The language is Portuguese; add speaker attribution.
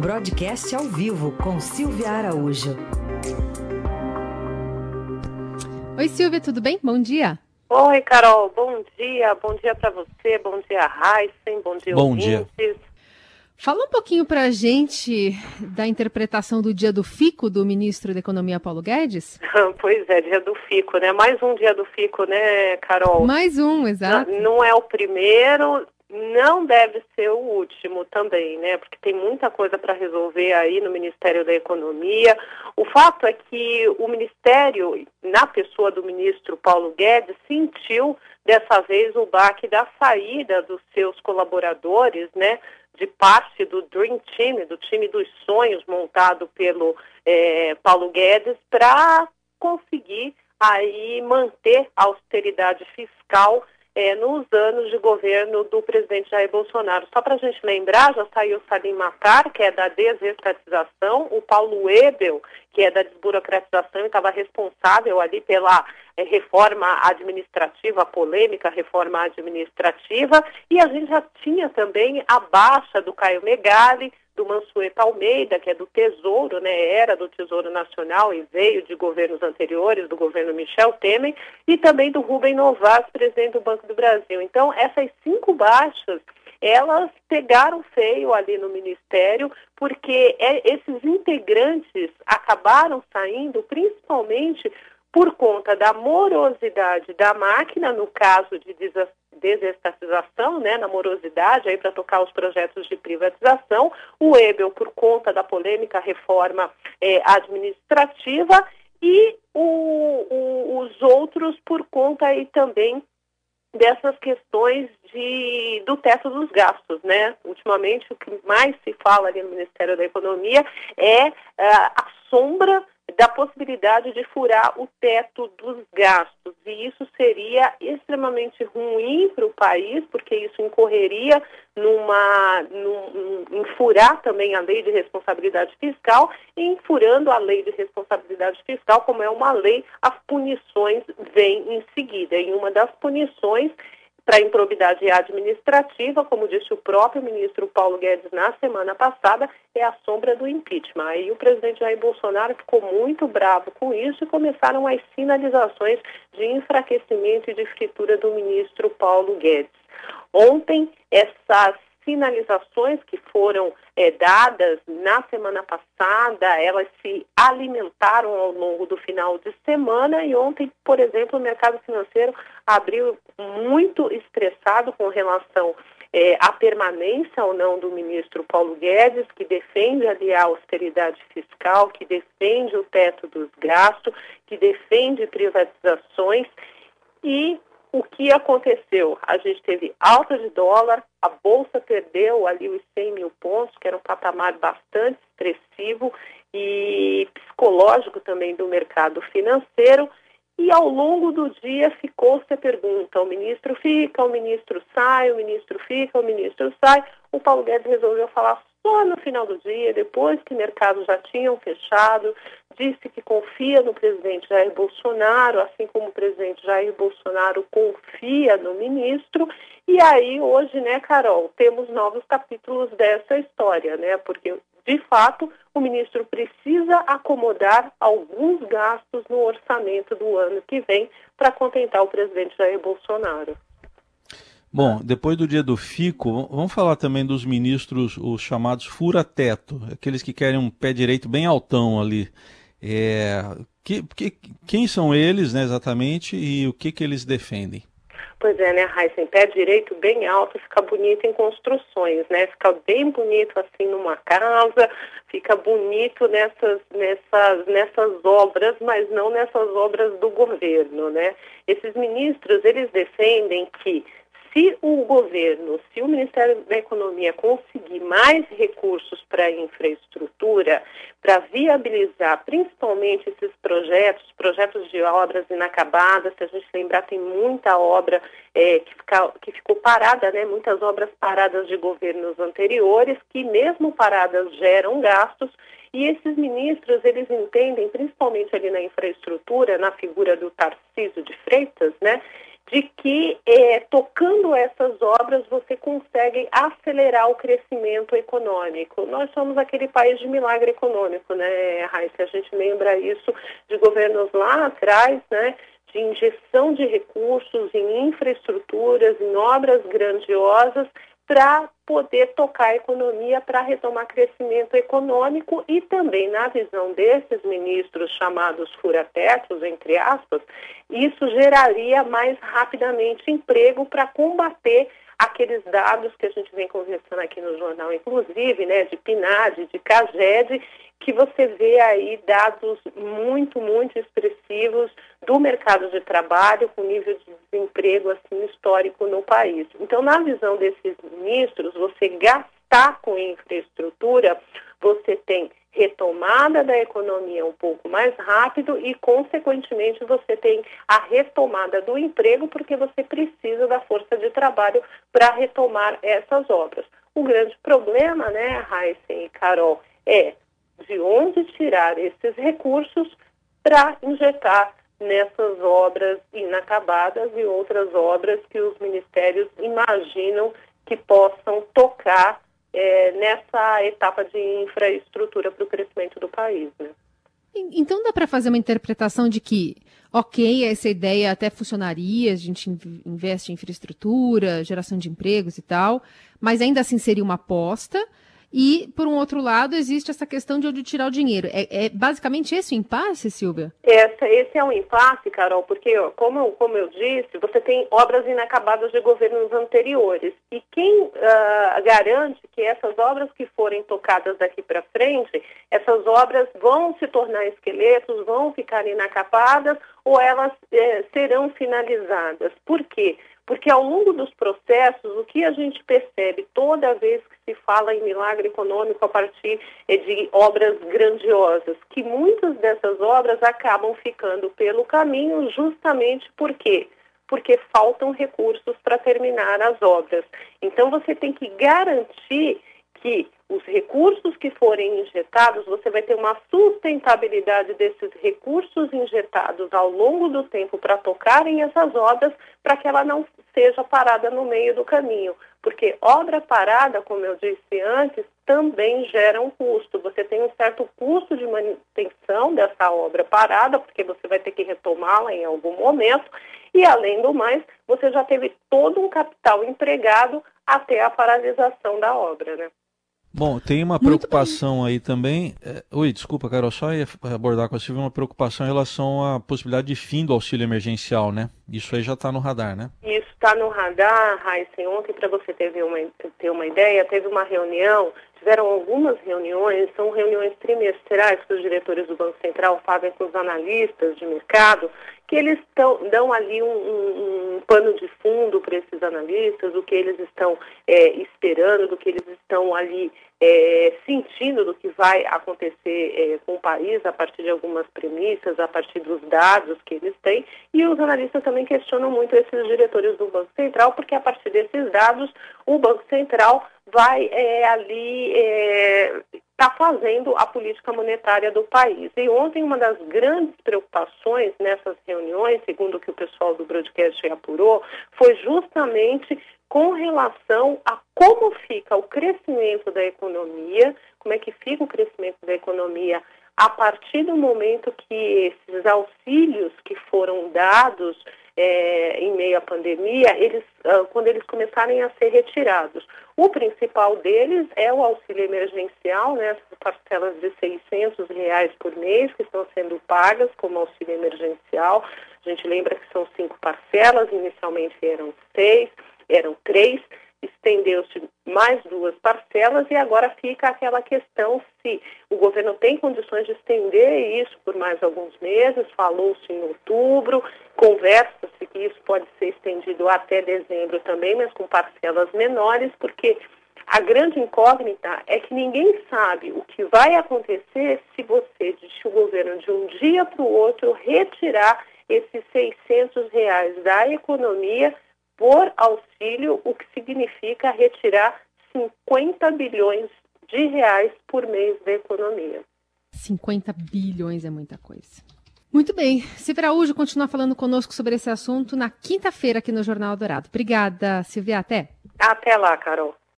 Speaker 1: Broadcast ao vivo com Silvia Araújo.
Speaker 2: Oi, Silvia, tudo bem? Bom dia.
Speaker 3: Oi, Carol, bom dia. Bom dia para você, bom dia, Heisen, bom dia,
Speaker 4: Bom
Speaker 3: ouvintes.
Speaker 4: dia.
Speaker 2: Fala um pouquinho pra gente da interpretação do dia do fico do ministro da Economia Paulo Guedes.
Speaker 3: Pois é, dia do FICO, né? Mais um dia do FICO, né, Carol?
Speaker 2: Mais um, exato.
Speaker 3: Não, não é o primeiro, não deve ser o último também, né? Porque tem muita coisa para resolver aí no Ministério da Economia. O fato é que o Ministério, na pessoa do ministro Paulo Guedes, sentiu dessa vez o baque da saída dos seus colaboradores, né? De parte do Dream Team, do time dos sonhos montado pelo eh, Paulo Guedes, para conseguir aí manter a austeridade fiscal é, nos anos de governo do presidente Jair Bolsonaro. Só para a gente lembrar, já saiu o Salim Matar, que é da desestatização, o Paulo Ebel, que é da desburocratização e estava responsável ali pela é, reforma administrativa, polêmica reforma administrativa, e a gente já tinha também a baixa do Caio Megali, do Mansueto Almeida, que é do Tesouro, né, era do Tesouro Nacional e veio de governos anteriores, do governo Michel Temer, e também do Rubem Novas, presidente do Banco do Brasil. Então, essas cinco baixas, elas pegaram feio ali no Ministério, porque é, esses integrantes acabaram saindo principalmente por conta da morosidade da máquina, no caso de desestatização, né, na morosidade aí para tocar os projetos de privatização, o Ebel por conta da polêmica reforma eh, administrativa e o, o, os outros por conta aí também dessas questões de, do teto dos gastos, né? Ultimamente o que mais se fala ali no Ministério da Economia é uh, a sombra da possibilidade de furar o teto dos gastos. E isso seria extremamente ruim para o país, porque isso incorreria numa, num, em furar também a lei de responsabilidade fiscal, e furando a lei de responsabilidade fiscal, como é uma lei, as punições vêm em seguida. E uma das punições para improbidade administrativa, como disse o próprio ministro Paulo Guedes na semana passada, é a sombra do impeachment. Aí o presidente Jair Bolsonaro ficou muito bravo com isso e começaram as sinalizações de enfraquecimento e de fritura do ministro Paulo Guedes. Ontem, essas sinalizações que foram é, dadas na semana passada, elas se alimentaram ao longo do final de semana e ontem, por exemplo, o mercado financeiro abriu muito estressado com relação é, à permanência ou não do ministro Paulo Guedes, que defende ali a austeridade fiscal, que defende o teto dos gastos, que defende privatizações e o que aconteceu? A gente teve alta de dólar, a Bolsa perdeu ali os 100 mil pontos, que era um patamar bastante expressivo e psicológico também do mercado financeiro. E ao longo do dia ficou-se a pergunta: o ministro fica, o ministro sai, o ministro fica, o ministro sai. O Paulo Guedes resolveu falar só no final do dia, depois que mercados já tinham fechado, disse que confia no presidente Jair Bolsonaro, assim como o presidente Jair Bolsonaro confia no ministro. E aí, hoje, né, Carol, temos novos capítulos dessa história, né? Porque, de fato, o ministro precisa acomodar alguns gastos no orçamento do ano que vem para contentar o presidente Jair Bolsonaro.
Speaker 4: Bom, depois do dia do FICO, vamos falar também dos ministros, os chamados fura-teto, aqueles que querem um pé direito bem altão ali. É, que, que, quem são eles, né, exatamente, e o que, que eles defendem?
Speaker 3: Pois é, né, Raíssa, em pé direito bem alto fica bonito em construções, né? Fica bem bonito assim numa casa, fica bonito nessas, nessas, nessas obras, mas não nessas obras do governo, né? Esses ministros, eles defendem que se o governo, se o Ministério da Economia conseguir mais recursos para infraestrutura, para viabilizar principalmente esses projetos, projetos de obras inacabadas, se a gente lembrar, tem muita obra é, que, fica, que, ficou parada, né? muitas obras paradas de governos anteriores, que mesmo paradas geram gastos, e esses ministros, eles entendem, principalmente ali na infraestrutura, na figura do Tarcísio de Freitas, né? De que é, tocando essas obras você consegue acelerar o crescimento econômico. Nós somos aquele país de milagre econômico, né, Raíssa? A gente lembra isso de governos lá atrás, né? De injeção de recursos em infraestruturas, em obras grandiosas, para poder tocar a economia, para retomar crescimento econômico e também, na visão desses ministros chamados furatetos, entre aspas, isso geraria mais rapidamente emprego para combater aqueles dados que a gente vem conversando aqui no jornal, inclusive, né, de PNAD, de CAGED, que você vê aí dados muito, muito expressivos do mercado de trabalho com nível de desemprego assim histórico no país. Então, na visão desses ministros, você gastar com infraestrutura, você tem retomada da economia um pouco mais rápido e, consequentemente, você tem a retomada do emprego, porque você precisa da força de trabalho para retomar essas obras. O grande problema, né, Heisen e Carol, é de onde tirar esses recursos para injetar nessas obras inacabadas e outras obras que os ministérios imaginam que possam tocar é, nessa etapa de infraestrutura para o crescimento do país. Né?
Speaker 2: Então dá para fazer uma interpretação de que, ok, essa ideia até funcionaria, a gente investe em infraestrutura, geração de empregos e tal, mas ainda assim seria uma aposta. E, por um outro lado, existe essa questão de onde tirar o dinheiro. É, é basicamente esse o impasse, Silvia?
Speaker 3: Essa, esse é um impasse, Carol, porque, como, como eu disse, você tem obras inacabadas de governos anteriores. E quem uh, garante que essas obras que forem tocadas daqui para frente, essas obras vão se tornar esqueletos, vão ficar inacabadas ou elas eh, serão finalizadas? Por quê? Porque ao longo dos processos, o que a gente percebe toda vez que se fala em milagre econômico a partir de obras grandiosas, que muitas dessas obras acabam ficando pelo caminho justamente por quê? Porque faltam recursos para terminar as obras. Então você tem que garantir que os recursos que forem injetados, você vai ter uma sustentabilidade desses recursos injetados ao longo do tempo para tocarem essas obras, para que ela não seja parada no meio do caminho. Porque obra parada, como eu disse antes, também gera um custo. Você tem um certo custo de manutenção dessa obra parada, porque você vai ter que retomá-la em algum momento, e além do mais, você já teve todo um capital empregado até a paralisação da obra, né?
Speaker 4: Bom, tem uma preocupação aí também. É, oi, desculpa, Carol, só ia abordar com a Silvia uma preocupação em relação à possibilidade de fim do auxílio emergencial, né? Isso aí já está no radar, né?
Speaker 3: Isso está no radar, Raíssa. Ontem, para você ter uma, ter uma ideia, teve uma reunião, tiveram algumas reuniões, são reuniões trimestrais que os diretores do Banco Central fazem com os analistas de mercado, que eles tão, dão ali um, um, um pano de fundo para esses analistas, o que eles estão é, esperando, do que eles estão ali é, sentindo do que vai acontecer é, com o país a partir de algumas premissas, a partir dos dados que eles têm. E os analistas também questionam muito esses diretores do Banco Central, porque a partir desses dados o Banco Central vai é, ali é, está fazendo a política monetária do país. E ontem uma das grandes preocupações nessas reuniões, segundo o que o pessoal do broadcast apurou, foi justamente com relação a como fica o crescimento da economia, como é que fica o crescimento da economia a partir do momento que esses auxílios que foram dados é, em meio à pandemia, eles, uh, quando eles começarem a ser retirados. O principal deles é o auxílio emergencial, né, as parcelas de 600 reais por mês que estão sendo pagas como auxílio emergencial. A gente lembra que são cinco parcelas, inicialmente eram seis, eram três, estendeu-se mais duas parcelas e agora fica aquela questão se o governo tem condições de estender isso por mais alguns meses, falou-se em outubro, conversa-se que isso pode ser estendido até dezembro também, mas com parcelas menores, porque a grande incógnita é que ninguém sabe o que vai acontecer se você, se o governo de um dia para o outro retirar esses 600 reais da economia por auxílio, o que significa retirar 50 bilhões de reais por mês da economia.
Speaker 2: 50 bilhões é muita coisa. Muito bem. Silvia Araújo continua falando conosco sobre esse assunto na quinta-feira aqui no Jornal Dourado. Obrigada, Silvia. Até.
Speaker 3: Até lá, Carol.